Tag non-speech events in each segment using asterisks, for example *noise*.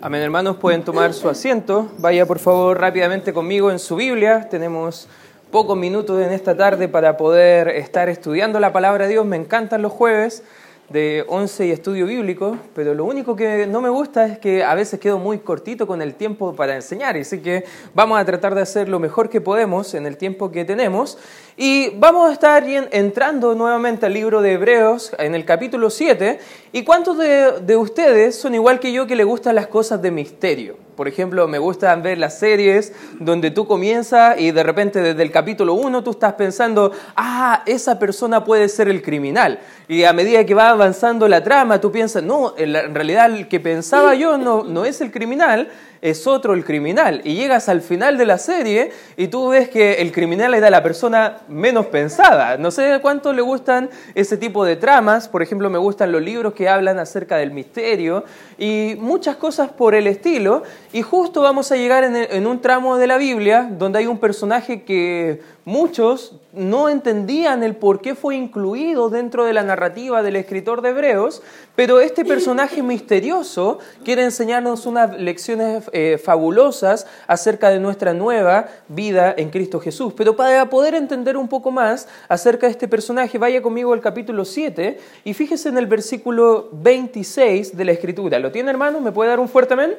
Amén, hermanos, pueden tomar su asiento. Vaya por favor rápidamente conmigo en su Biblia. Tenemos pocos minutos en esta tarde para poder estar estudiando la palabra de Dios. Me encantan los jueves de 11 y estudio bíblico, pero lo único que no me gusta es que a veces quedo muy cortito con el tiempo para enseñar, así que vamos a tratar de hacer lo mejor que podemos en el tiempo que tenemos. Y vamos a estar entrando nuevamente al libro de Hebreos en el capítulo 7. ¿Y cuántos de, de ustedes son igual que yo que le gustan las cosas de misterio? Por ejemplo, me gusta ver las series donde tú comienzas y de repente desde el capítulo 1 tú estás pensando, ah, esa persona puede ser el criminal. Y a medida que va avanzando la trama, tú piensas, no, en realidad el que pensaba yo no, no es el criminal, es otro el criminal. Y llegas al final de la serie y tú ves que el criminal era la persona menos pensada. No sé cuánto le gustan ese tipo de tramas. Por ejemplo, me gustan los libros que hablan acerca del misterio y muchas cosas por el estilo. Y justo vamos a llegar en, un tramo de la Biblia donde hay un personaje que muchos no entendían el por qué fue incluido dentro de la narrativa del escritor de Hebreos, pero este personaje misterioso quiere enseñarnos unas lecciones eh, fabulosas acerca de nuestra nueva vida en Cristo Jesús. Pero para poder entender un poco más acerca de este personaje, vaya conmigo al capítulo 7 y fíjese en el versículo 26 de la Escritura. ¿Lo tiene hermano? ¿Me puede dar un fuerte amén?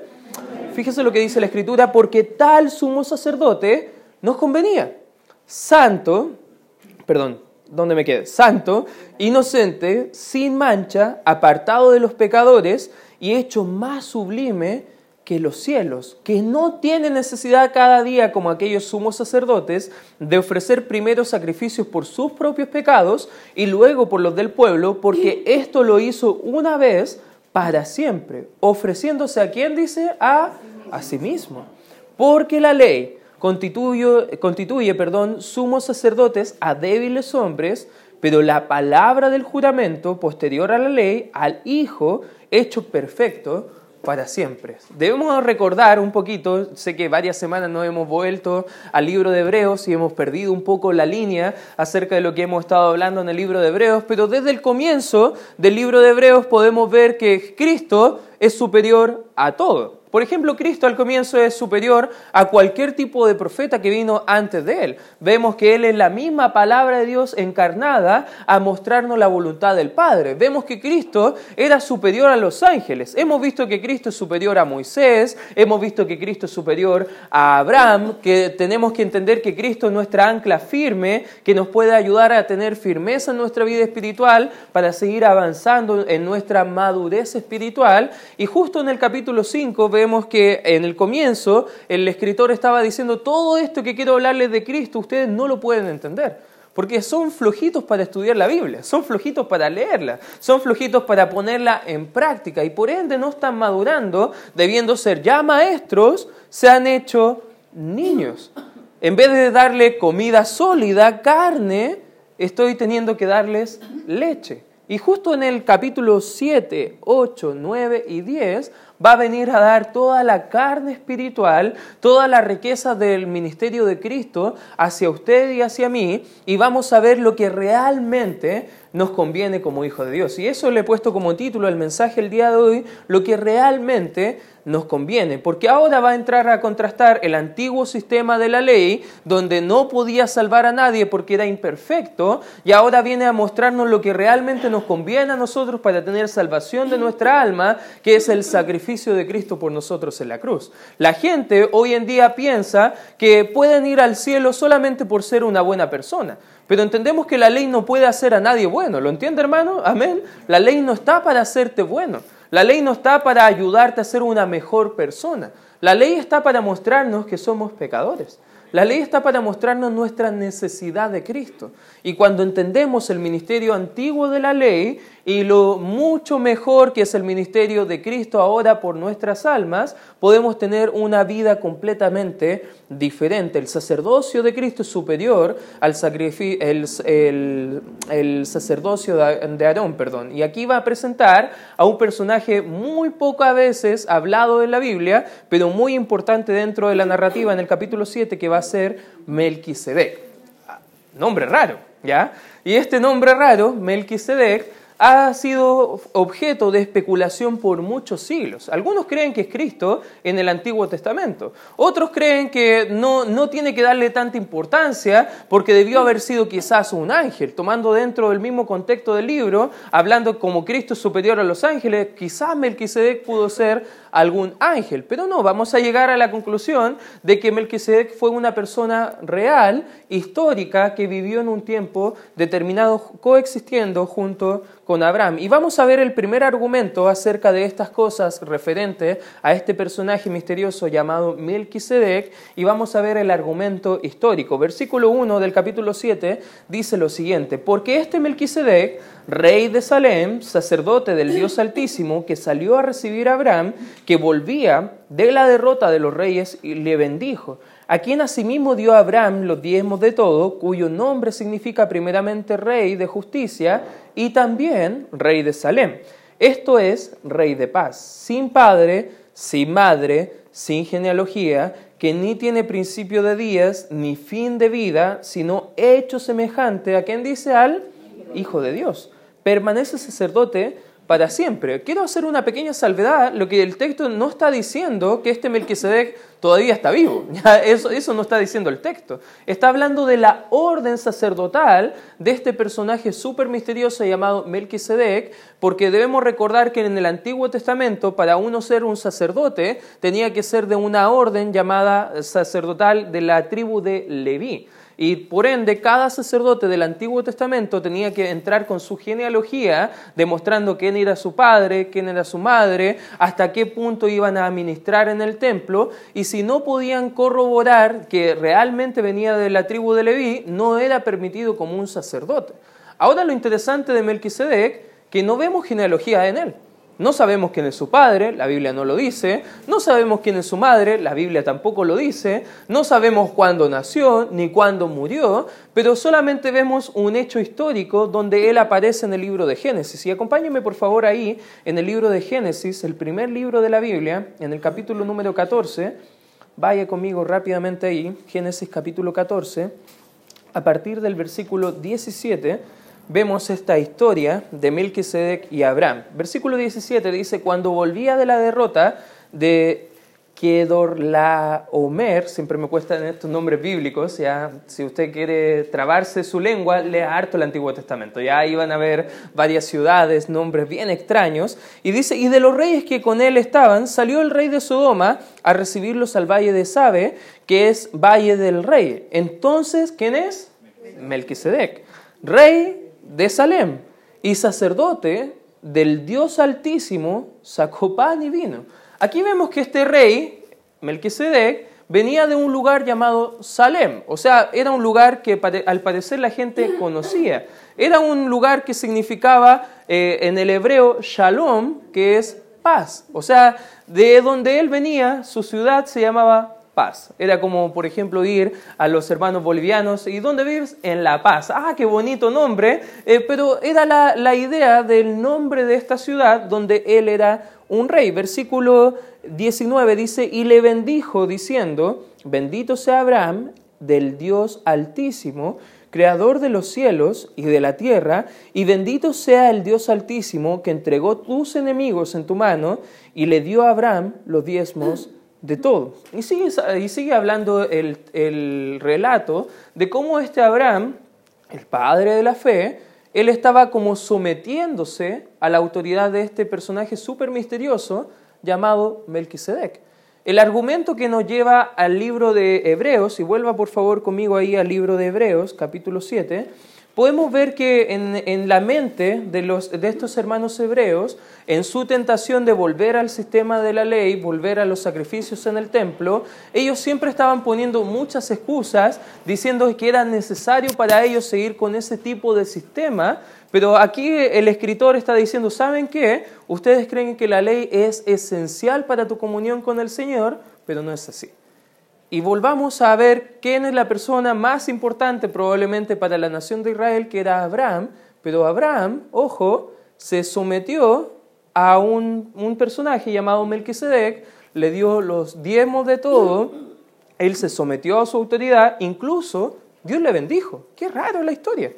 Fíjese lo que dice la Escritura, porque tal sumo sacerdote nos convenía. Santo, perdón, ¿dónde me quedé? Santo, inocente, sin mancha, apartado de los pecadores y hecho más sublime que los cielos, que no tiene necesidad cada día, como aquellos sumos sacerdotes, de ofrecer primero sacrificios por sus propios pecados y luego por los del pueblo, porque esto lo hizo una vez para siempre, ofreciéndose a quién dice a, a sí mismo. Porque la ley constituye, constituye perdón, sumos sacerdotes a débiles hombres, pero la palabra del juramento posterior a la ley, al Hijo, hecho perfecto para siempre. Debemos recordar un poquito, sé que varias semanas no hemos vuelto al libro de Hebreos y hemos perdido un poco la línea acerca de lo que hemos estado hablando en el libro de Hebreos, pero desde el comienzo del libro de Hebreos podemos ver que Cristo es superior a todo. Por ejemplo, Cristo al comienzo es superior a cualquier tipo de profeta que vino antes de él. Vemos que él es la misma palabra de Dios encarnada a mostrarnos la voluntad del Padre. Vemos que Cristo era superior a los ángeles. Hemos visto que Cristo es superior a Moisés, hemos visto que Cristo es superior a Abraham, que tenemos que entender que Cristo es nuestra ancla firme, que nos puede ayudar a tener firmeza en nuestra vida espiritual para seguir avanzando en nuestra madurez espiritual. Y justo en el capítulo 5 vemos que en el comienzo el escritor estaba diciendo todo esto que quiero hablarles de Cristo, ustedes no lo pueden entender. Porque son flojitos para estudiar la Biblia, son flojitos para leerla, son flojitos para ponerla en práctica y por ende no están madurando, debiendo ser ya maestros, se han hecho niños. En vez de darle comida sólida, carne, estoy teniendo que darles leche. Y justo en el capítulo 7, 8, 9 y 10 va a venir a dar toda la carne espiritual, toda la riqueza del ministerio de Cristo hacia usted y hacia mí, y vamos a ver lo que realmente nos conviene como hijo de Dios. Y eso le he puesto como título al mensaje el día de hoy, lo que realmente nos conviene, porque ahora va a entrar a contrastar el antiguo sistema de la ley, donde no podía salvar a nadie porque era imperfecto, y ahora viene a mostrarnos lo que realmente nos conviene a nosotros para tener salvación de nuestra alma, que es el sacrificio de Cristo por nosotros en la cruz. La gente hoy en día piensa que pueden ir al cielo solamente por ser una buena persona. Pero entendemos que la ley no puede hacer a nadie bueno. ¿Lo entiende, hermano? Amén. La ley no está para hacerte bueno. La ley no está para ayudarte a ser una mejor persona. La ley está para mostrarnos que somos pecadores. La ley está para mostrarnos nuestra necesidad de Cristo. Y cuando entendemos el ministerio antiguo de la ley y lo mucho mejor que es el ministerio de Cristo ahora por nuestras almas, podemos tener una vida completamente diferente. El sacerdocio de Cristo es superior al el, sacerdocio de Aarón. Perdón. Y aquí va a presentar a un personaje muy pocas veces hablado en la Biblia, pero muy importante dentro de la narrativa en el capítulo 7, que va a ser Melquisedec. Nombre raro, ¿ya? Y este nombre raro, Melquisedec, ha sido objeto de especulación por muchos siglos. Algunos creen que es Cristo en el Antiguo Testamento. Otros creen que no, no tiene que darle tanta importancia porque debió haber sido quizás un ángel, tomando dentro del mismo contexto del libro, hablando como Cristo superior a los ángeles, quizás Melquisedec pudo ser algún ángel. Pero no, vamos a llegar a la conclusión de que Melquisedec fue una persona real, histórica, que vivió en un tiempo determinado coexistiendo junto con Abraham. Y vamos a ver el primer argumento acerca de estas cosas referente a este personaje misterioso llamado Melquisedec y vamos a ver el argumento histórico. Versículo 1 del capítulo 7 dice lo siguiente, porque este Melquisedec, rey de Salem, sacerdote del Dios Altísimo, que salió a recibir a Abraham, que volvía de la derrota de los reyes y le bendijo a quien asimismo dio a Abraham los diezmos de todo, cuyo nombre significa primeramente rey de justicia y también rey de Salem. Esto es rey de paz, sin padre, sin madre, sin genealogía, que ni tiene principio de días ni fin de vida, sino hecho semejante a quien dice al Hijo de Dios. Permanece sacerdote para siempre. Quiero hacer una pequeña salvedad, lo que el texto no está diciendo que este Melquisedec todavía está vivo. *laughs* Eso, no está diciendo el texto. Está hablando de la orden sacerdotal de este personaje súper misterioso llamado Melquisedec, porque debemos recordar que en el Antiguo Testamento, para uno ser un sacerdote, tenía que ser de una orden llamada sacerdotal de la tribu de Leví. Y por ende, cada sacerdote del Antiguo Testamento tenía que entrar con su genealogía, demostrando quién era su padre, quién era su madre, hasta qué punto iban a administrar en el templo. Y si no podían corroborar que realmente venía de la tribu de Leví, no era permitido como un sacerdote. Ahora lo interesante de Melquisedec, que no vemos genealogía en él. No sabemos quién es su padre, la Biblia no lo dice. No sabemos quién es su madre, la Biblia tampoco lo dice. No sabemos cuándo nació ni cuándo murió, pero solamente vemos un hecho histórico donde él aparece en el libro de Génesis. Y acompáñenme por favor ahí en el libro de Génesis, el primer libro de la Biblia, en el capítulo número 14. Vaya conmigo rápidamente ahí, Génesis capítulo 14, a partir del versículo 17 vemos esta historia de Melquisedec y Abraham. Versículo 17 dice, cuando volvía de la derrota de Kedorlaomer, siempre me cuestan estos nombres bíblicos, ya si usted quiere trabarse su lengua, lea harto el Antiguo Testamento, ya iban a ver varias ciudades, nombres bien extraños, y dice, y de los reyes que con él estaban, salió el rey de Sodoma a recibirlos al valle de Sabe, que es valle del rey. Entonces, ¿quién es? Melquisedec, rey de Salem y sacerdote del Dios Altísimo sacó pan y vino. Aquí vemos que este rey, Melquisedec, venía de un lugar llamado Salem, o sea, era un lugar que al parecer la gente conocía. Era un lugar que significaba eh, en el hebreo shalom, que es paz. O sea, de donde él venía, su ciudad se llamaba Era como, por ejemplo, ir a los hermanos bolivianos. ¿Y dónde vives? En La Paz. Ah, qué bonito nombre. Eh, pero era la, la idea del nombre de esta ciudad donde él era un rey. Versículo 19 dice, y le bendijo diciendo, bendito sea Abraham del Dios altísimo, creador de los cielos y de la tierra, y bendito sea el Dios altísimo que entregó tus enemigos en tu mano y le dio a Abraham los diezmos de todo. Y sigue, y sigue hablando el, el, relato de cómo este Abraham, el padre de la fe, él estaba como sometiéndose a la autoridad de este personaje súper misterioso llamado Melquisedec. El argumento que nos lleva al libro de Hebreos, y vuelva por favor conmigo ahí al libro de Hebreos, capítulo 7, podemos ver que en, la mente de, de estos hermanos hebreos, en su tentación de volver al sistema de la ley, volver a los sacrificios en el templo, ellos siempre estaban poniendo muchas excusas diciendo que era necesario para ellos seguir con ese tipo de sistema, pero aquí el escritor está diciendo, ¿saben qué? Ustedes creen que la ley es esencial para tu comunión con el Señor, pero no es así. Y volvamos a ver quién es la persona más importante probablemente para la nación de Israel, que era Abraham. Pero Abraham, ojo, se sometió a un, un personaje llamado Melquisedec, le dio los diezmos de todo, él se sometió a su autoridad, incluso Dios le bendijo. Qué raro la historia.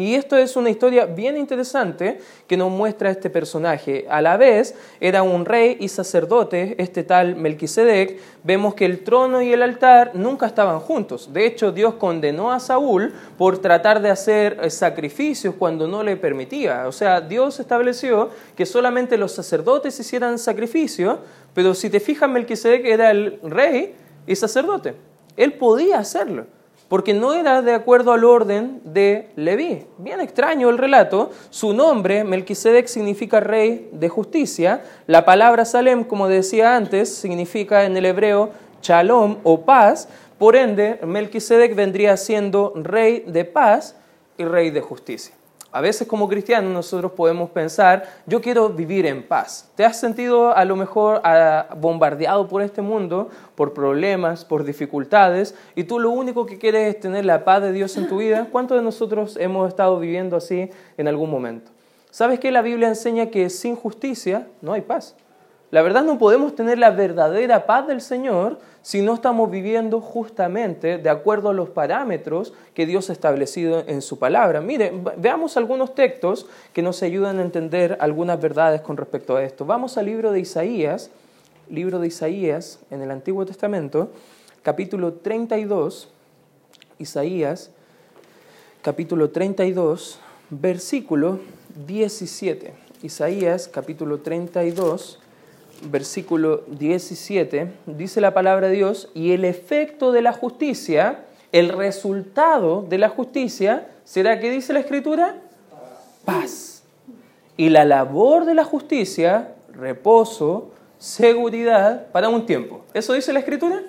Y esto es una historia bien interesante que nos muestra este personaje. A la vez era un rey y sacerdote, este tal Melquisedec. Vemos que el trono y el altar nunca estaban juntos. De hecho, Dios condenó a Saúl por tratar de hacer eh, sacrificios cuando no le permitía. O sea, Dios estableció que solamente los sacerdotes hicieran sacrificios, pero si te fijas, Melquisedec era el rey y sacerdote. Él podía hacerlo porque no era de acuerdo al orden de Leví. Bien extraño el relato. Su nombre, Melquisedec, significa rey de justicia. La palabra Salem, como decía antes, significa en el hebreo shalom o paz. Por ende, Melquisedec vendría siendo rey de paz y rey de justicia. A veces como cristianos nosotros podemos pensar, yo quiero vivir en paz. ¿Te has sentido a lo mejor ah, bombardeado por este mundo, por problemas, por dificultades, y tú lo único que quieres es tener la paz de Dios en tu vida? ¿Cuántos de nosotros hemos estado viviendo así en algún momento? ¿Sabes que la Biblia enseña que sin justicia no hay paz? La verdad no podemos tener la verdadera paz del Señor si no estamos viviendo justamente de acuerdo a los parámetros que Dios ha establecido en su palabra. Mire, veamos algunos textos que nos ayudan a entender algunas verdades con respecto a esto. Vamos al libro de Isaías, libro de Isaías en el Antiguo Testamento, capítulo 32, Isaías, capítulo 32, versículo 17. Isaías, capítulo 32, versículo 17, dice la palabra de Dios, y el efecto de la justicia, el resultado de la justicia, ¿será que dice la Escritura? Paz. Y la labor de la justicia, reposo, seguridad para un tiempo. ¿Eso dice la Escritura?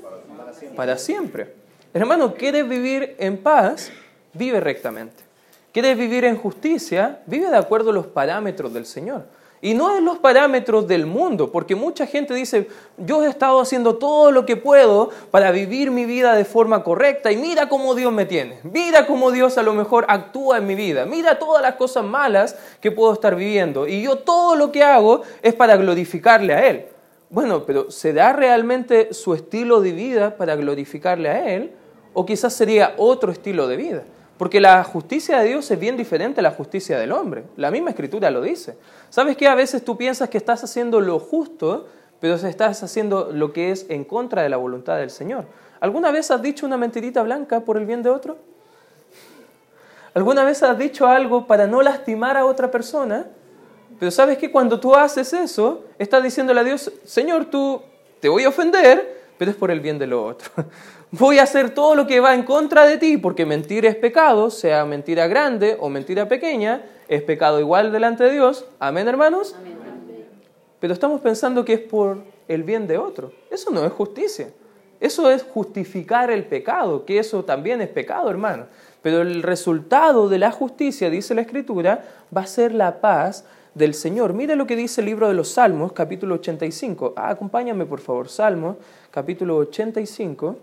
Para siempre. Hermano, ¿quieres vivir en paz? Vive rectamente. ¿Quieres vivir en justicia? Vive de acuerdo a los parámetros del Señor. Y no en los parámetros del mundo, porque mucha gente dice, yo he estado haciendo todo lo que puedo para vivir mi vida de forma correcta y mira cómo Dios me tiene, mira cómo Dios a lo mejor actúa en mi vida, mira todas las cosas malas que puedo estar viviendo y yo todo lo que hago es para glorificarle a Él. Bueno, pero ¿se da realmente su estilo de vida para glorificarle a Él? ¿O quizás sería otro estilo de vida? Porque la justicia de Dios es bien diferente a la justicia del hombre. La misma escritura lo dice. ¿Sabes qué? A veces tú piensas que estás haciendo lo justo, pero estás haciendo lo que es en contra de la voluntad del Señor. ¿Alguna vez has dicho una mentirita blanca por el bien de otro? ¿Alguna vez has dicho algo para no lastimar a otra persona? Pero sabes que cuando tú haces eso, estás diciéndole a Dios, Señor, tú te voy a ofender, pero es por el bien de lo otro. *laughs* Voy a hacer todo lo que va en contra de ti, porque mentir es pecado, sea mentira grande o mentira pequeña, es pecado igual delante de Dios. Amén, hermanos. Pero estamos pensando que es por el bien de otro. Eso no es justicia. Eso es justificar el pecado, que eso también es pecado, hermano. Pero el resultado de la justicia, dice la Escritura, va a ser la paz del Señor. Mire lo que dice el libro de los Salmos, capítulo 85. Ah, acompáñame, por favor. Salmos, capítulo 85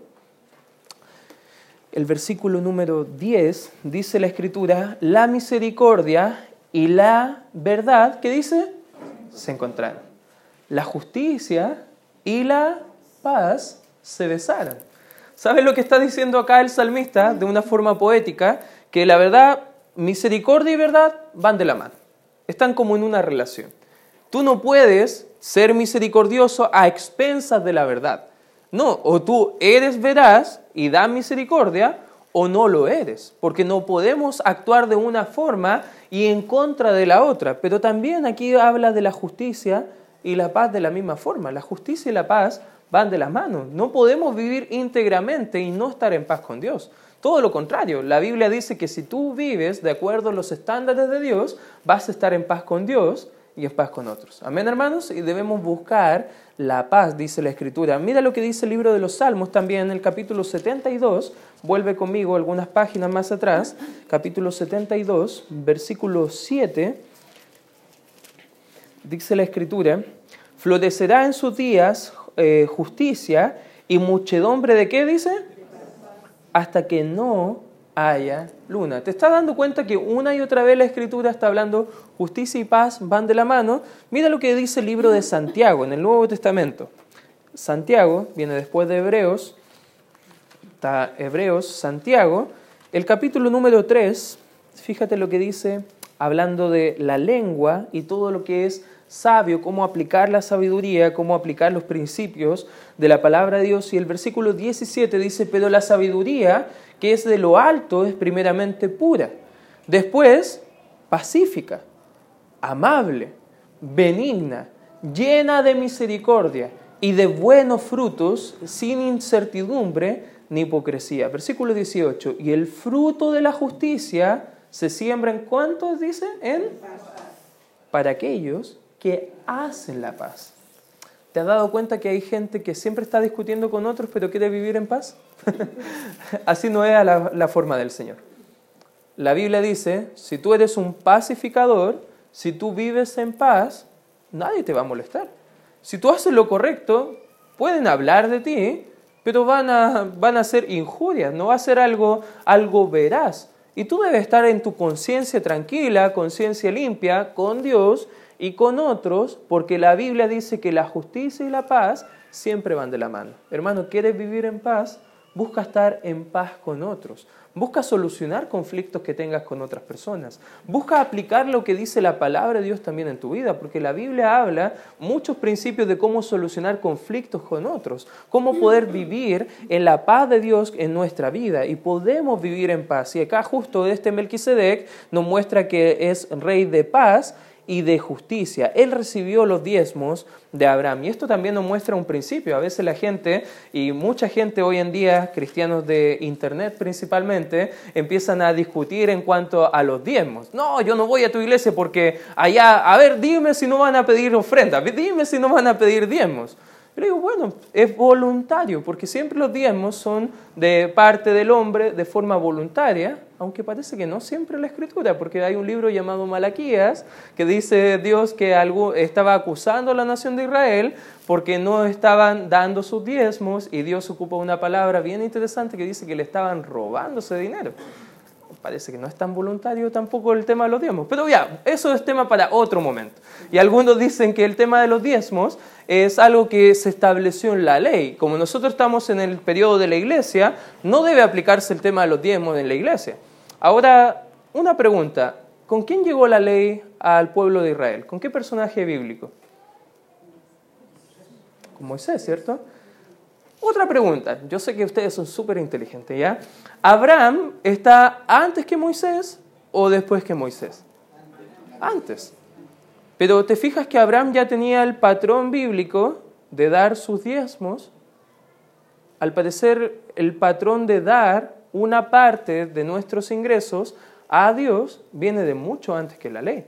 el versículo número 10, dice la escritura, la misericordia y la verdad, ¿qué dice? Se encontraron. La justicia y la paz se besaron. ¿Sabes lo que está diciendo acá el salmista de una forma poética? Que la verdad, misericordia y verdad van de la mano. Están como en una relación. Tú no puedes ser misericordioso a expensas de la verdad. No, o tú eres veraz y da misericordia, o no lo eres, porque no podemos actuar de una forma y en contra de la otra. Pero también aquí habla de la justicia y la paz de la misma forma. La justicia y la paz van de las manos. No podemos vivir íntegramente y no estar en paz con Dios. Todo lo contrario, la Biblia dice que si tú vives de acuerdo a los estándares de Dios, vas a estar en paz con Dios y en paz con otros. Amén, hermanos, y debemos buscar la paz, dice la Escritura. Mira lo que dice el libro de los Salmos también en el capítulo 72. Vuelve conmigo algunas páginas más atrás. Capítulo 72, versículo 7. Dice la Escritura, florecerá en sus días eh, justicia y muchedumbre de qué dice? Hasta que no haya luna. ¿Te estás dando cuenta que una y otra vez la escritura está hablando justicia y paz van de la mano? Mira lo que dice el libro de Santiago en el Nuevo Testamento. Santiago viene después de Hebreos, está Hebreos, Santiago, el capítulo número 3, fíjate lo que dice hablando de la lengua y todo lo que es sabio, cómo aplicar la sabiduría, cómo aplicar los principios de la palabra de Dios. Y el versículo 17 dice, pero la sabiduría que es de lo alto es primeramente pura, después pacífica, amable, benigna, llena de misericordia y de buenos frutos, sin incertidumbre ni hipocresía. Versículo 18, y el fruto de la justicia se siembra en cuántos dice? En para aquellos que hacen la paz. ¿Te has dado cuenta que hay gente que siempre está discutiendo con otros pero quiere vivir en paz? *laughs* Así no es la, forma del Señor. La Biblia dice, si tú eres un pacificador, si tú vives en paz, nadie te va a molestar. Si tú haces lo correcto, pueden hablar de ti, pero van a, van a ser injurias, no va a ser algo, algo veraz. Y tú debes estar en tu conciencia tranquila, conciencia limpia, con Dios y con otros, porque la Biblia dice que la justicia y la paz siempre van de la mano. Hermano, ¿quieres vivir en paz? Busca estar en paz con otros. Busca solucionar conflictos que tengas con otras personas. Busca aplicar lo que dice la palabra de Dios también en tu vida, porque la Biblia habla muchos principios de cómo solucionar conflictos con otros, cómo poder vivir en la paz de Dios en nuestra vida y podemos vivir en paz. Y acá justo este Melquisedec nos muestra que es rey de paz y de justicia. Él recibió los diezmos de Abraham. Y esto también nos muestra un principio. A veces la gente, y mucha gente hoy en día, cristianos de Internet principalmente, empiezan a discutir en cuanto a los diezmos. No, yo no voy a tu iglesia porque allá, a ver, dime si no van a pedir ofrenda, dime si no van a pedir diezmos. Pero digo, bueno, es voluntario, porque siempre los diezmos son de parte del hombre de forma voluntaria, aunque parece que no siempre la escritura, porque hay un libro llamado Malaquías que dice Dios que algo, estaba acusando a la nación de Israel porque no estaban dando sus diezmos y Dios ocupa una palabra bien interesante que dice que le estaban robando ese dinero parece que no es tan voluntario tampoco el tema de los diezmos. Pero ya, eso es tema para otro momento. Y algunos dicen que el tema de los diezmos es algo que se estableció en la ley. Como nosotros estamos en el periodo de la iglesia, no debe aplicarse el tema de los diezmos en la iglesia. Ahora, una pregunta. ¿Con quién llegó la ley al pueblo de Israel? ¿Con qué personaje bíblico? Con Moisés, ¿cierto? Otra pregunta, yo sé que ustedes son súper inteligentes, ¿ya? ¿Abraham está antes que Moisés o después que Moisés? Antes. Pero te fijas que Abraham ya tenía el patrón bíblico de dar sus diezmos. Al parecer, el patrón de dar una parte de nuestros ingresos a Dios viene de mucho antes que la ley.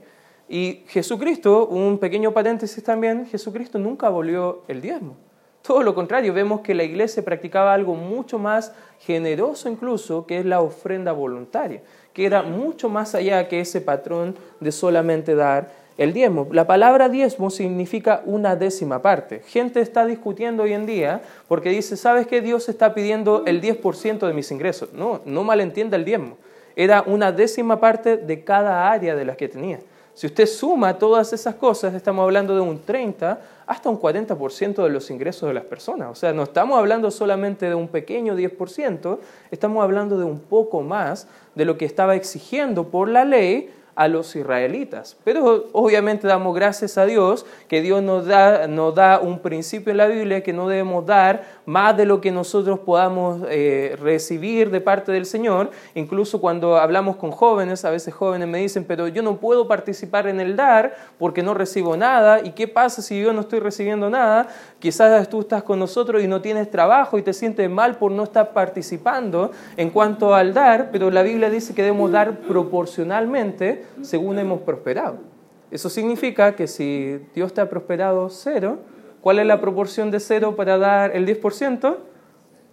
Y Jesucristo, un pequeño paréntesis también, Jesucristo nunca abolió el diezmo. Todo lo contrario, vemos que la iglesia practicaba algo mucho más generoso incluso, que es la ofrenda voluntaria, que era mucho más allá que ese patrón de solamente dar el diezmo. La palabra diezmo significa una décima parte. Gente está discutiendo hoy en día porque dice, ¿sabes qué? Dios está pidiendo el 10% de mis ingresos. No, no malentienda el diezmo. Era una décima parte de cada área de las que tenía. Si usted suma todas esas cosas, estamos hablando de un 30 hasta un 40% de los ingresos de las personas. O sea, no estamos hablando solamente de un pequeño 10%, estamos hablando de un poco más de lo que estaba exigiendo por la ley a los israelitas. Pero obviamente damos gracias a Dios que Dios nos da, nos da un principio en la Biblia que no debemos dar más de lo que nosotros podamos eh, recibir de parte del Señor. Incluso cuando hablamos con jóvenes, a veces jóvenes me dicen, pero yo no puedo participar en el dar porque no recibo nada. ¿Y qué pasa si yo no estoy recibiendo nada? Quizás tú estás con nosotros y no tienes trabajo y te sientes mal por no estar participando en cuanto al dar, pero la Biblia dice que debemos dar proporcionalmente según hemos prosperado. Eso significa que si Dios te ha prosperado cero, ¿cuál es la proporción de cero para dar el 10%?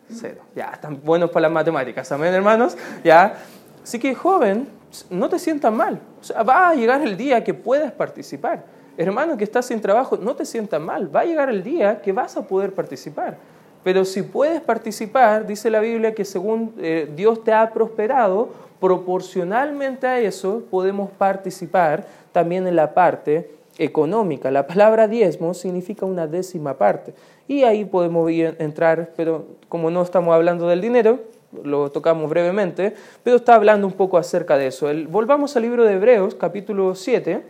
Cero. Ya, están buenos para las matemáticas, amén, hermanos. Ya. Así que, joven, no te sientas mal. Va a llegar el día que puedas participar. Hermano que estás sin trabajo, no te sientas mal. Va a llegar el día que vas a poder participar. Pero si puedes participar, dice la Biblia que según eh, Dios te ha prosperado, proporcionalmente a eso podemos participar también en la parte económica. La palabra diezmo significa una décima parte. Y ahí podemos entrar, pero como no estamos hablando del dinero, lo tocamos brevemente, pero está hablando un poco acerca de eso. volvamos al libro de Hebreos, capítulo 7.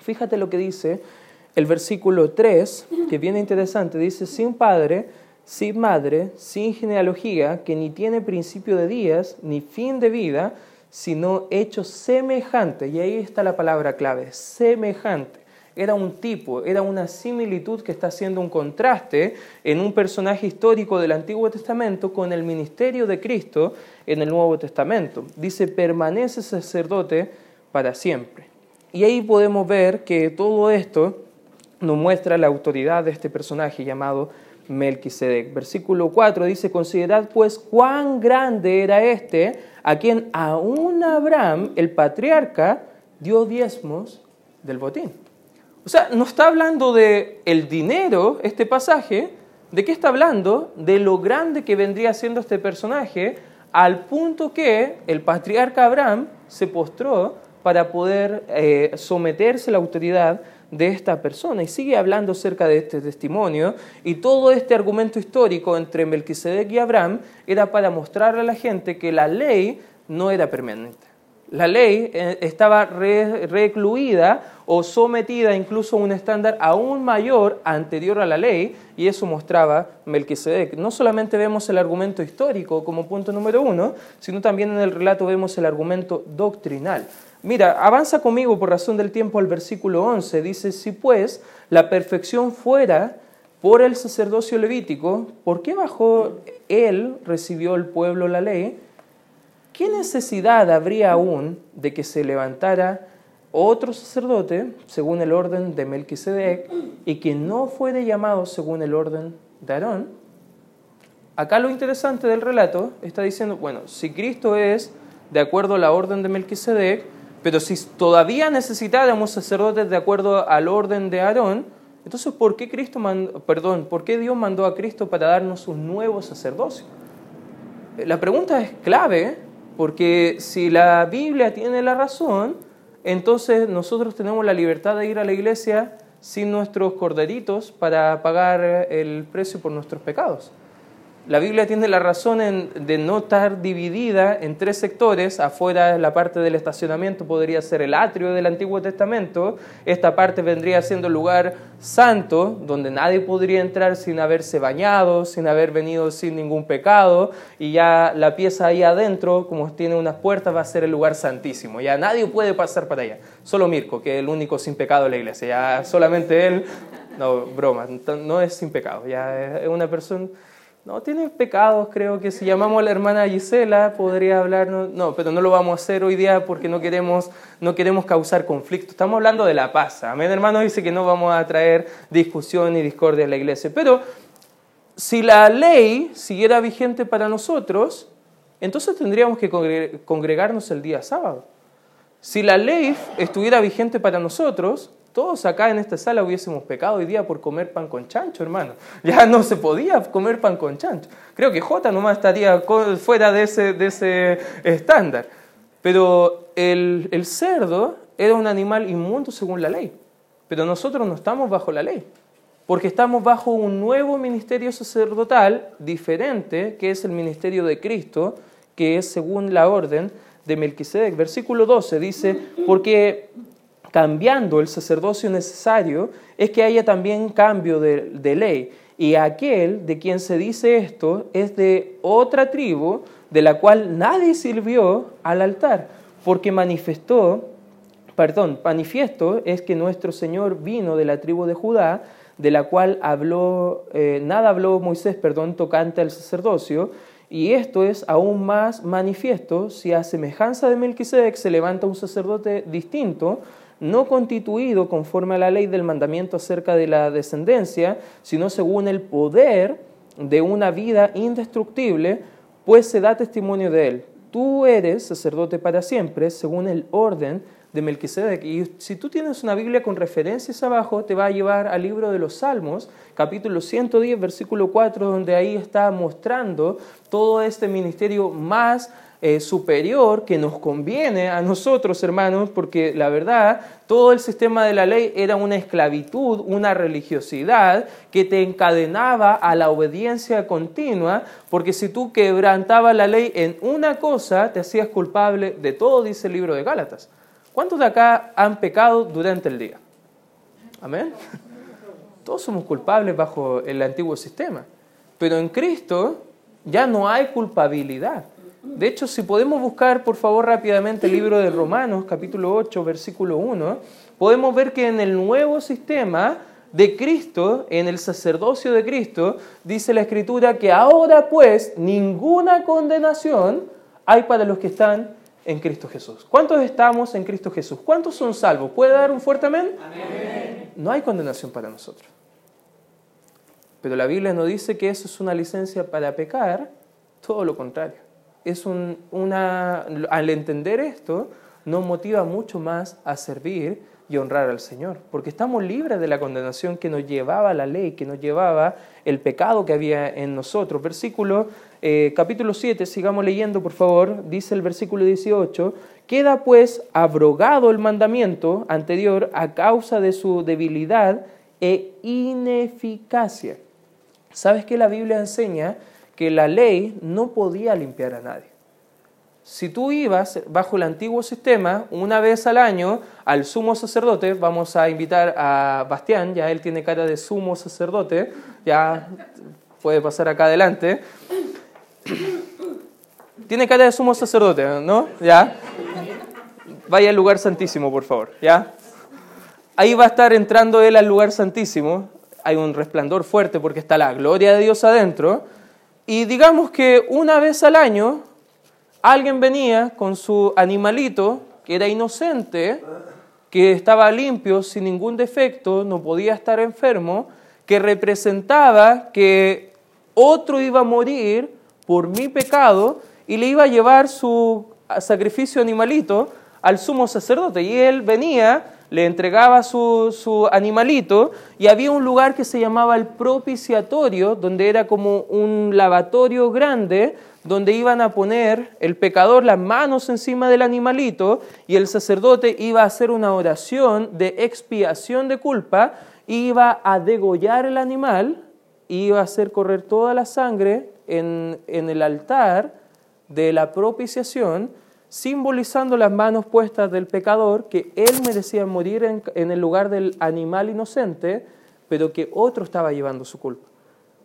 Fíjate lo que dice el versículo 3, que viene interesante, dice, sin padre, sin madre, sin genealogía, que ni tiene principio de días, ni fin de vida, sino hecho semejante. Y ahí está la palabra clave, semejante. Era un tipo, era una similitud que está haciendo un contraste en un personaje histórico del Antiguo Testamento con el ministerio de Cristo en el Nuevo Testamento. Dice, permanece sacerdote para siempre. Y ahí podemos ver que todo esto nos muestra la autoridad de este personaje llamado Melquisedec. Versículo 4 dice, considerad pues cuán grande era este a quien aún Abraham, el patriarca, dio diezmos del botín. O sea, no está hablando de el dinero, este pasaje, ¿de qué está hablando? De lo grande que vendría siendo este personaje, al punto que el patriarca Abraham se postró para poder eh, someterse a la autoridad de esta persona y sigue hablando acerca de este testimonio y todo este argumento histórico entre Melquisedec y Abraham era para mostrarle a la gente que la ley no era permanente. La ley eh, estaba recluida o sometida incluso a un estándar aún mayor anterior a la ley y eso mostraba Melquisedec. No solamente vemos el argumento histórico como punto número uno, sino también en el relato vemos el argumento doctrinal. Mira, avanza conmigo por razón del tiempo al versículo 11. Dice, si pues la perfección fuera por el sacerdocio levítico, ¿por qué bajo él recibió el pueblo la ley? ¿Qué necesidad habría aún de que se levantara otro sacerdote según el orden de Melquisedec y que no fuere llamado según el orden de Aarón? Acá lo interesante del relato está diciendo, bueno, si Cristo es de acuerdo a la orden de Melquisedec, pero si todavía necesitáramos sacerdotes de acuerdo al orden de Aarón, entonces ¿por qué, Cristo perdón, ¿por qué Dios mandó a Cristo para darnos un nuevo sacerdocio? La pregunta es clave, porque si la Biblia tiene la razón, entonces nosotros tenemos la libertad de ir a la iglesia sin nuestros corderitos para pagar el precio por nuestros pecados. La Biblia tiene la razón de no estar dividida en tres sectores. Afuera, la parte del estacionamiento podría ser el atrio del Antiguo Testamento. Esta parte vendría siendo el lugar santo, donde nadie podría entrar sin haberse bañado, sin haber venido sin ningún pecado. Y ya la pieza ahí adentro, como tiene unas puertas, va a ser el lugar santísimo. Ya nadie puede pasar para allá. Solo Mirko, que es el único sin pecado de la iglesia. Ya solamente él. No, broma, no es sin pecado. Ya es una persona no, tiene pecados, creo que si llamamos a la hermana Gisela podría hablarnos, no, pero no lo vamos a hacer hoy día porque no queremos, no queremos causar conflicto. Estamos hablando de la paz. Amén, hermano, dice que no vamos a traer discusión ni discordia en la iglesia. Pero si la ley siguiera vigente para nosotros, entonces tendríamos que congregarnos el día sábado. Si la ley estuviera vigente para nosotros, todos acá en esta sala hubiésemos pecado hoy día por comer pan con chancho, hermano. *laughs* Ya no se podía comer pan con chancho. Creo que J nomás estaría fuera de ese, de ese estándar. Pero el, el cerdo era un animal inmundo según la ley. Pero nosotros no estamos bajo la ley. Porque estamos bajo un nuevo ministerio sacerdotal diferente, que es el ministerio de Cristo, que es según la orden de Melquisedec. Versículo 12 dice, porque cambiando el sacerdocio necesario es que haya también cambio de, ley. Y aquel de quien se dice esto es de otra tribu de la cual nadie sirvió al altar, porque manifestó, perdón, manifiesto es que nuestro Señor vino de la tribu de Judá, de la cual habló, eh, nada habló Moisés, perdón, tocante al sacerdocio, y esto es aún más manifiesto si a semejanza de Melquisedec se levanta un sacerdote distinto, no constituido conforme a la ley del mandamiento acerca de la descendencia, sino según el poder de una vida indestructible, pues se da testimonio de él. Tú eres sacerdote para siempre, según el orden de Melquisedec. Y si tú tienes una Biblia con referencias abajo, te va a llevar al libro de los Salmos, capítulo 110, versículo 4, donde ahí está mostrando todo este ministerio más eh, superior que nos conviene a nosotros, hermanos, porque la verdad, todo el sistema de la ley era una esclavitud, una religiosidad que te encadenaba a la obediencia continua, porque si tú quebrantabas la ley en una cosa, te hacías culpable de todo, dice el libro de Gálatas. ¿Cuántos de acá han pecado durante el día? Amén. Todos somos culpables bajo el antiguo sistema. Pero en Cristo ya no hay culpabilidad. De hecho, si podemos buscar, por favor, rápidamente el libro de Romanos, capítulo 8, versículo 1, podemos ver que en el nuevo sistema de Cristo, en el sacerdocio de Cristo, dice la Escritura que ahora pues ninguna condenación hay para los que están en Cristo Jesús. ¿Cuántos estamos en Cristo Jesús? ¿Cuántos son salvos? ¿Puede dar un fuerte amén? amén? No hay condenación para nosotros. Pero la Biblia no dice que eso es una licencia para pecar, todo lo contrario es una, al entender esto, nos motiva mucho más a servir y honrar al Señor, porque estamos libres de la condenación que nos llevaba la ley, que nos llevaba el pecado que había en nosotros. Versículo, eh, capítulo 7, sigamos leyendo por favor, dice el versículo 18, queda pues abrogado el mandamiento anterior a causa de su debilidad e ineficacia. ¿Sabes que la Biblia enseña? Que la ley no podía limpiar a nadie. Si tú ibas bajo el antiguo sistema, una vez al año, al sumo sacerdote, vamos a invitar a Bastián, ya él tiene cara de sumo sacerdote, ya puede pasar acá adelante. Tiene cara de sumo sacerdote, ¿no? Ya. Vaya al lugar santísimo, por favor, ¿ya? Ahí va a estar entrando él al lugar santísimo. Hay un resplandor fuerte porque está la gloria de Dios adentro y digamos que una vez al año alguien venía con su animalito que era inocente, que estaba limpio, sin ningún defecto, no podía estar enfermo, que representaba que otro iba a morir por mi pecado y le iba a llevar su sacrificio animalito al sumo sacerdote. Y él venía le entregaba su, animalito y había un lugar que se llamaba el propiciatorio, donde era como un lavatorio grande, donde iban a poner el pecador las manos encima del animalito y el sacerdote iba a hacer una oración de expiación de culpa, iba a degollar el animal, iba a hacer correr toda la sangre en, en el altar de la propiciación, simbolizando las manos puestas del pecador, que él merecía morir en, el lugar del animal inocente, pero que otro estaba llevando su culpa.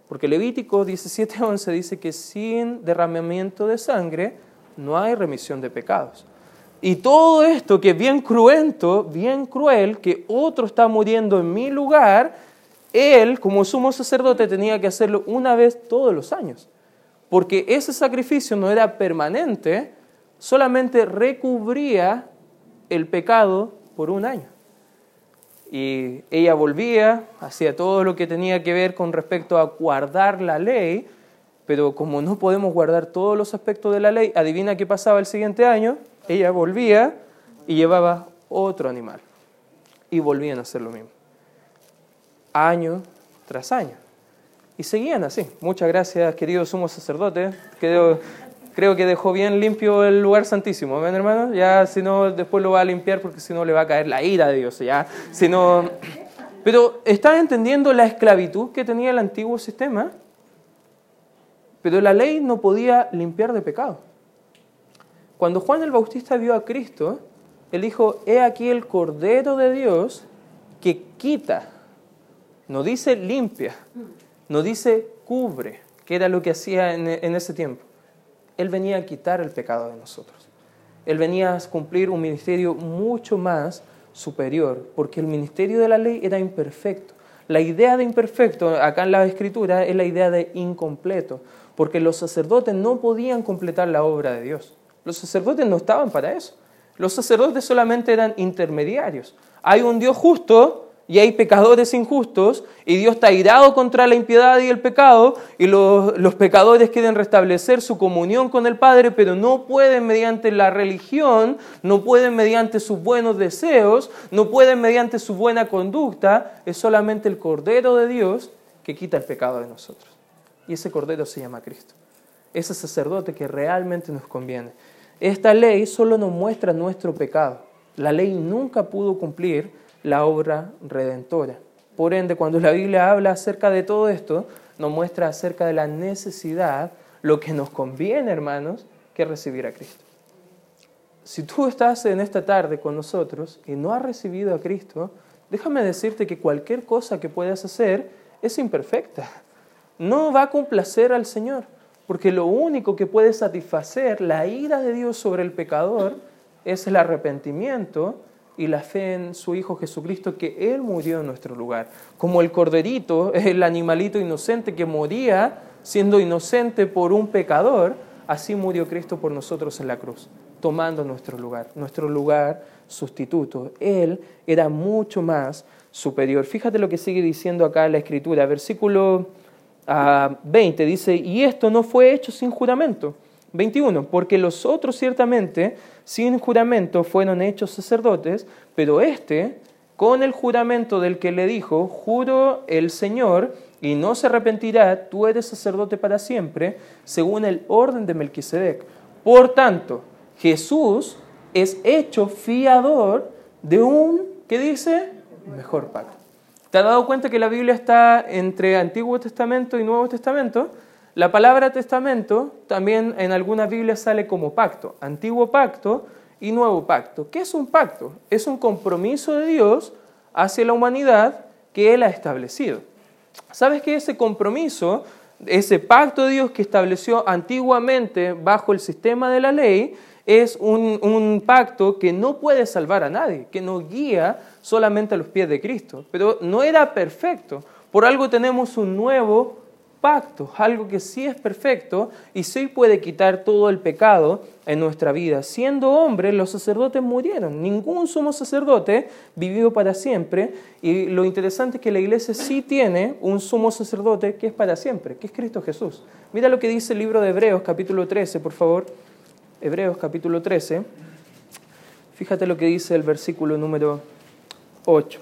Porque Levítico 17:11 dice que sin derramamiento de sangre no hay remisión de pecados. Y todo esto que es bien cruento, bien cruel, que otro está muriendo en mi lugar, él como sumo sacerdote tenía que hacerlo una vez todos los años. Porque ese sacrificio no era permanente, solamente recubría el pecado por un año. Y ella volvía, hacía todo lo que tenía que ver con respecto a guardar la ley, pero como no podemos guardar todos los aspectos de la ley, adivina qué pasaba el siguiente año, ella volvía y llevaba otro animal. Y volvían a hacer lo mismo. Año tras año. Y seguían así. Muchas gracias, querido sumo sacerdote. Que creo que dejó bien limpio el lugar santísimo, ¿ven hermano? Ya si no, después lo va a limpiar porque si no le va a caer la ira de Dios, ¿ya? Si no... Pero ¿están entendiendo la esclavitud que tenía el antiguo sistema? Pero la ley no podía limpiar de pecado. Cuando Juan el Bautista vio a Cristo, él dijo, he aquí el Cordero de Dios que quita, no dice limpia, no dice cubre, que era lo que hacía en ese tiempo. Él venía a quitar el pecado de nosotros. Él venía a cumplir un ministerio mucho más superior, porque el ministerio de la ley era imperfecto. La idea de imperfecto acá en la escritura es la idea de incompleto, porque los sacerdotes no podían completar la obra de Dios. Los sacerdotes no estaban para eso. Los sacerdotes solamente eran intermediarios. Hay un Dios justo y hay pecadores injustos y Dios está irado contra la impiedad y el pecado y los, los, pecadores quieren restablecer su comunión con el Padre, pero no pueden mediante la religión, no pueden mediante sus buenos deseos, no pueden mediante su buena conducta, es solamente el Cordero de Dios que quita el pecado de nosotros. Y ese Cordero se llama Cristo. ese sacerdote que realmente nos conviene. Esta ley solo nos muestra nuestro pecado. La ley nunca pudo cumplir la obra redentora. Por ende, cuando la Biblia habla acerca de todo esto, nos muestra acerca de la necesidad, lo que nos conviene, hermanos, que recibir a Cristo. Si tú estás en esta tarde con nosotros y no has recibido a Cristo, déjame decirte que cualquier cosa que puedas hacer es imperfecta. No va a complacer al Señor, porque lo único que puede satisfacer la ira de Dios sobre el pecador es el arrepentimiento y la fe en su Hijo Jesucristo, que Él murió en nuestro lugar. Como el corderito, *laughs* el animalito inocente que moría siendo inocente por un pecador, así murió Cristo por nosotros en la cruz, tomando nuestro lugar, nuestro lugar sustituto. Él era mucho más superior. Fíjate lo que sigue diciendo acá la Escritura, versículo 20, ah, dice, y esto no fue hecho sin juramento. 21, porque los otros ciertamente sin juramento fueron hechos sacerdotes, pero este, con el juramento del que le dijo, juro el Señor, y no se arrepentirá, tú eres sacerdote para siempre, según el orden de Melquisedec. Por tanto, Jesús es hecho fiador de un, ¿qué dice? Mejor pacto. ¿Te has dado cuenta que la Biblia está entre Antiguo Testamento y Nuevo Testamento? La palabra testamento también en algunas Biblias sale como pacto, antiguo pacto y nuevo pacto. ¿Qué es un pacto? Es un compromiso de Dios hacia la humanidad que Él ha establecido. ¿Sabes que ese compromiso, ese pacto de Dios que estableció antiguamente bajo el sistema de la ley, es un, un, pacto que no puede salvar a nadie, que nos guía solamente a los pies de Cristo. Pero no era perfecto. Por algo tenemos un nuevo pacto, algo que sí es perfecto y sí puede quitar todo el pecado en nuestra vida. Siendo hombres, los sacerdotes murieron. Ningún sumo sacerdote vivió para siempre. Y lo interesante es que la iglesia sí tiene un sumo sacerdote que es para siempre, que es Cristo Jesús. Mira lo que dice el libro de Hebreos, capítulo 13, por favor. Hebreos, capítulo 13. Fíjate lo que dice el versículo número 8.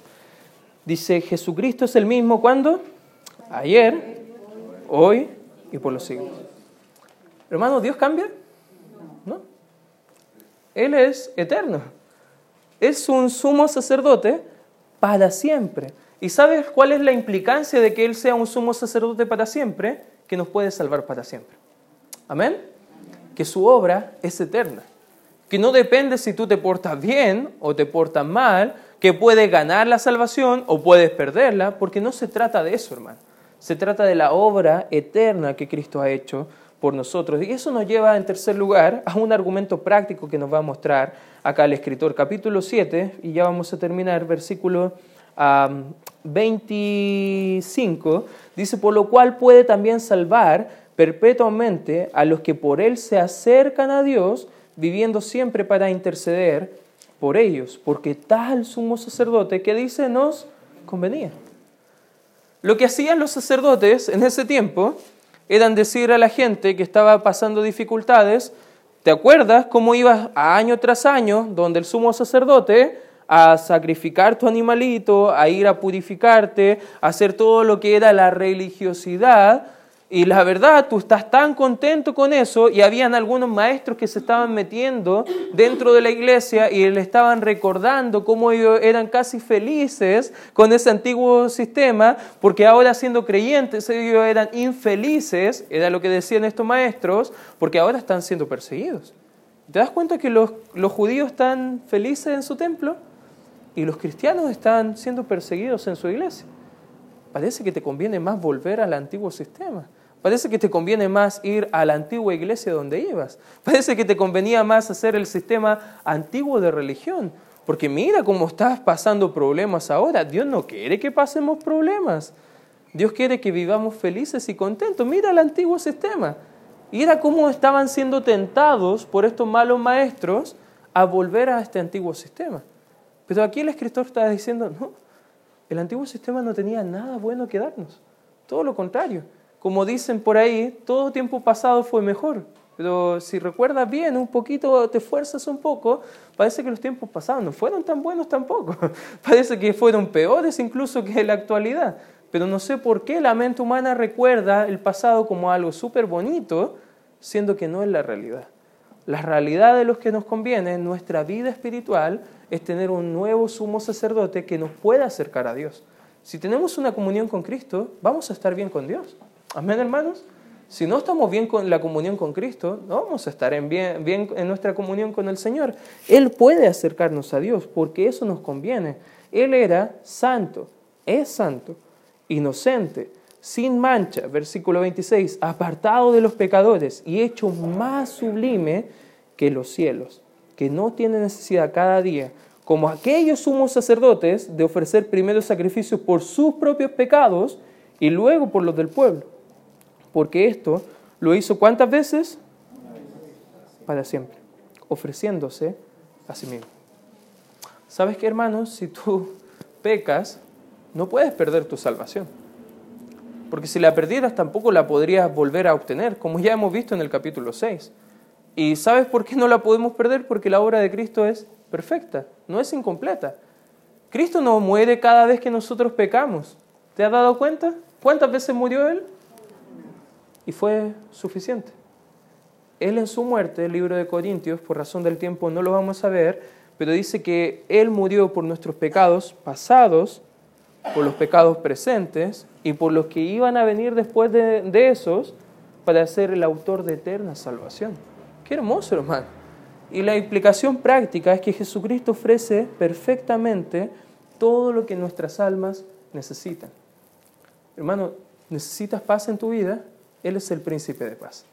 Dice, Jesucristo es el mismo cuando? Ayer, hoy y por los siglos. Hermano, ¿Dios cambia? No. Él es eterno. Es un sumo sacerdote para siempre. ¿Y sabes cuál es la implicancia de que Él sea un sumo sacerdote para siempre? Que nos puede salvar para siempre. Amén. Que su obra es eterna. Que no depende si tú te portas bien o te portas mal, que puedes ganar la salvación o puedes perderla, porque no se trata de eso, hermano. Se trata de la obra eterna que Cristo ha hecho por nosotros. Y eso nos lleva, en tercer lugar, a un argumento práctico que nos va a mostrar acá el escritor. Capítulo 7, y ya vamos a terminar, versículo 25, dice, por lo cual puede también salvar perpetuamente a los que por él se acercan a Dios, viviendo siempre para interceder por ellos, porque tal sumo sacerdote que dice nos convenía. Lo que hacían los sacerdotes en ese tiempo eran decir a la gente que estaba pasando dificultades, ¿te acuerdas cómo ibas año tras año donde el sumo sacerdote a sacrificar tu animalito, a ir a purificarte, a hacer todo lo que era la religiosidad y la verdad, tú estás tan contento con eso y habían algunos maestros que se estaban metiendo dentro de la iglesia y le estaban recordando cómo ellos eran casi felices con ese antiguo sistema, porque ahora siendo creyentes ellos eran infelices, era lo que decían estos maestros, porque ahora están siendo perseguidos. ¿Te das cuenta que los, los judíos están felices en su templo y los cristianos están siendo perseguidos en su iglesia? Parece que te conviene más volver al antiguo sistema. Parece que te conviene más ir a la antigua iglesia donde ibas. Parece que te convenía más hacer el sistema antiguo de religión. Porque mira cómo estás pasando problemas ahora. Dios no quiere que pasemos problemas. Dios quiere que vivamos felices y contentos. Mira el antiguo sistema. Mira cómo estaban siendo tentados por estos malos maestros a volver a este antiguo sistema. Pero aquí el escritor está diciendo, no, el antiguo sistema no tenía nada bueno que darnos. Todo lo contrario. Como dicen por ahí, todo tiempo pasado fue mejor. Pero si recuerdas bien, un poquito, te fuerzas un poco, parece que los tiempos pasados no fueron tan buenos tampoco. *laughs* parece que fueron peores incluso que la actualidad. Pero no sé por qué la mente humana recuerda el pasado como algo súper bonito siendo que no es la realidad. La realidad de los que nos conviene en nuestra vida espiritual es tener un nuevo sumo sacerdote que nos pueda acercar a Dios. Si tenemos una comunión con Cristo, vamos a estar bien con Dios. Amén, hermanos. Si no estamos bien con la comunión con Cristo, no vamos a estar en bien, bien en nuestra comunión con el Señor. Él puede acercarnos a Dios porque eso nos conviene. Él era santo, es santo, inocente, sin mancha, versículo 26, apartado de los pecadores y hecho más sublime que los cielos, que no tiene necesidad cada día, como aquellos sumos sacerdotes, de ofrecer primero sacrificios por sus propios pecados y luego por los del pueblo. Porque esto lo hizo cuántas veces? Para siempre, ofreciéndose a sí mismo. ¿Sabes qué, hermanos? Si tú *laughs* pecas, no puedes perder tu salvación porque si la perdieras tampoco la podrías volver a obtener, como ya hemos visto en el capítulo 6. ¿Y sabes por qué no la podemos perder? Porque la obra de Cristo es perfecta, no es incompleta. Cristo no muere cada vez que nosotros pecamos. ¿Te has dado cuenta? ¿Cuántas veces murió Él? Y fue suficiente. Él en su muerte, el libro de Corintios, por razón del tiempo no lo vamos a ver, pero dice que Él murió por nuestros pecados pasados por los pecados presentes y por los que iban a venir después de, esos para ser el autor de eterna salvación. Qué hermoso, hermano. Y la implicación práctica es que Jesucristo ofrece perfectamente todo lo que nuestras almas necesitan. Hermano, ¿necesitas paz en tu vida? Él es el príncipe de paz.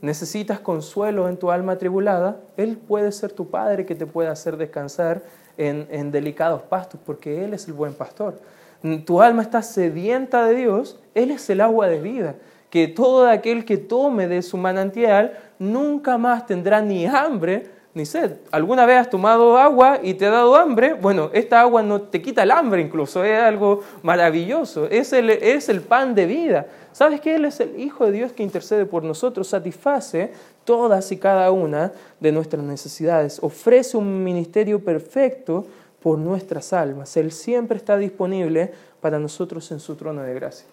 ¿Necesitas consuelo en tu alma atribulada? Él puede ser tu Padre que te pueda hacer descansar en, en delicados pastos, porque Él es el buen pastor tu alma está sedienta de Dios, Él es el agua de vida, que todo aquel que tome de su manantial nunca más tendrá ni hambre ni sed. ¿Alguna vez has tomado agua y te ha dado hambre? Bueno, esta agua no te quita el hambre incluso, es algo maravilloso, es el, es el pan de vida. ¿Sabes que Él es el Hijo de Dios que intercede por nosotros? Satisface todas y cada una de nuestras necesidades, ofrece un ministerio perfecto por nuestras almas. Él siempre está disponible para nosotros en su trono de gracia.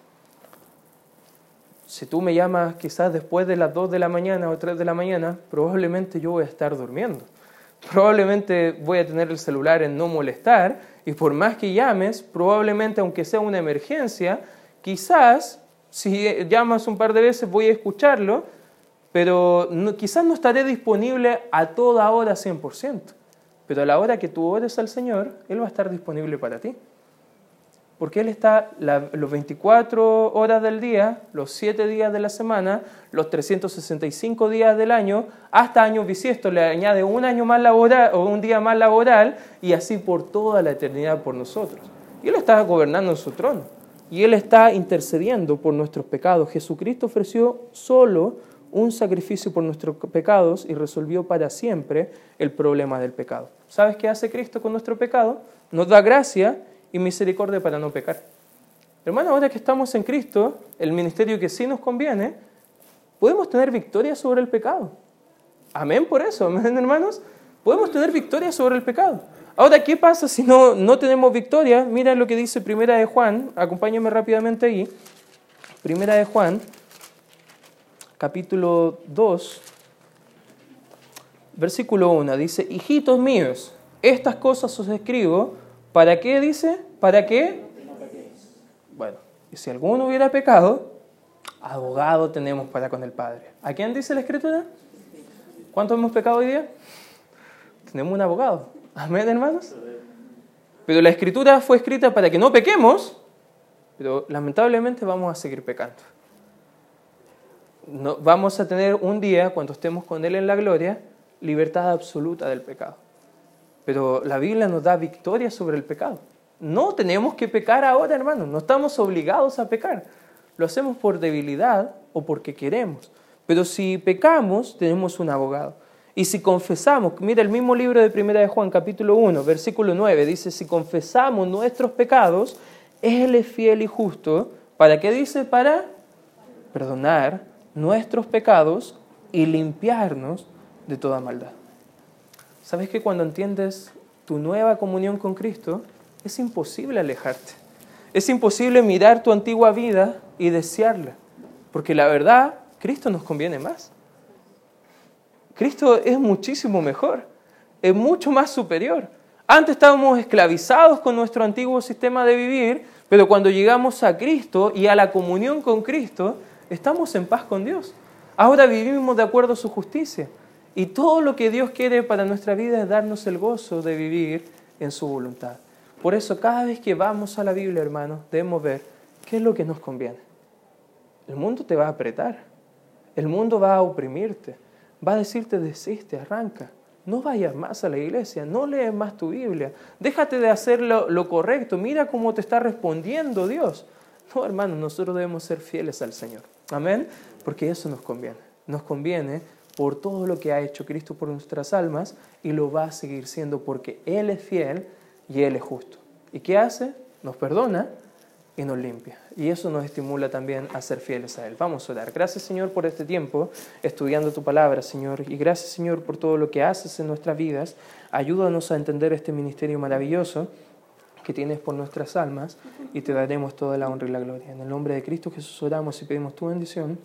Si tú me llamas quizás después de las 2 de la mañana o 3 de la mañana, probablemente yo voy a estar durmiendo. Probablemente voy a tener el celular en no molestar y por más que llames, probablemente aunque sea una emergencia, quizás si llamas un par de veces voy a escucharlo, pero quizás no estaré disponible a toda hora 100%. Pero a la hora que tú ores al Señor, Él va a estar disponible para ti. Porque Él está los 24 horas del día, los 7 días de la semana, los 365 días del año, hasta años bisiestos, le añade un año más laboral o un día más laboral y así por toda la eternidad por nosotros. Y Él está gobernando en su trono. Y Él está intercediendo por nuestros pecados. Jesucristo ofreció solo un sacrificio por nuestros pecados y resolvió para siempre el problema del pecado. ¿Sabes qué hace Cristo con nuestro pecado? Nos da gracia y misericordia para no pecar. Hermano, ahora que estamos en Cristo, el ministerio que sí nos conviene, podemos tener victoria sobre el pecado. Amén por eso, *laughs* amén hermanos. Podemos tener victoria sobre el pecado. Ahora, ¿qué pasa si no, no tenemos victoria? Mira lo que dice Primera de Juan, acompáñame rápidamente ahí. Primera de Juan, capítulo 2, versículo 1, dice, hijitos míos, estas cosas os escribo, ¿para qué dice? ¿Para qué? Bueno, y si alguno hubiera pecado, abogado tenemos para con el Padre. ¿A quién dice la Escritura? ¿Cuánto hemos pecado hoy día? Tenemos un abogado. Amén, hermanos. Pero la Escritura fue escrita para que no pequemos, pero lamentablemente vamos a seguir pecando no, vamos a tener un día, cuando estemos con Él en la gloria, libertad absoluta del pecado. Pero la Biblia nos da victoria sobre el pecado. No tenemos que pecar ahora, hermanos, no estamos obligados a pecar. Lo hacemos por debilidad o porque queremos. Pero si pecamos, tenemos un abogado. Y si confesamos, mira el mismo libro de Primera de Juan, capítulo 1, versículo 9, dice, si confesamos nuestros pecados, Él es fiel y justo. ¿Para qué dice? Para perdonar nuestros pecados y limpiarnos de toda maldad. ¿Sabes que cuando entiendes tu nueva comunión con Cristo, es imposible alejarte? Es imposible mirar tu antigua vida y desearla, porque la verdad, Cristo nos conviene más. Cristo es muchísimo mejor, es mucho más superior. Antes estábamos esclavizados con nuestro antiguo sistema de vivir, pero cuando llegamos a Cristo y a la comunión con Cristo, estamos en paz con Dios. Ahora vivimos de acuerdo a su justicia. Y todo lo que Dios quiere para nuestra vida es darnos el gozo de vivir en su voluntad. Por eso cada vez que vamos a la Biblia, hermanos, debemos ver qué es lo que nos conviene. El mundo te va a apretar, el mundo va a oprimirte, va a decirte desiste, arranca. No vayas más a la iglesia, no lees más tu Biblia, déjate de hacer lo, lo correcto, mira cómo te está respondiendo Dios. No, hermanos, nosotros debemos ser fieles al Señor. Amén, porque eso nos conviene. Nos conviene por todo lo que ha hecho Cristo por nuestras almas y lo va a seguir siendo porque Él es fiel y Él es justo. ¿Y qué hace? Nos perdona y nos limpia. Y eso nos estimula también a ser fieles a Él. Vamos a orar. Gracias Señor por este tiempo estudiando tu palabra, Señor. Y gracias Señor por todo lo que haces en nuestras vidas. Ayúdanos a entender este ministerio maravilloso que tienes por nuestras almas y te daremos toda la honra y la gloria. En el nombre de Cristo Jesús oramos y pedimos tu bendición.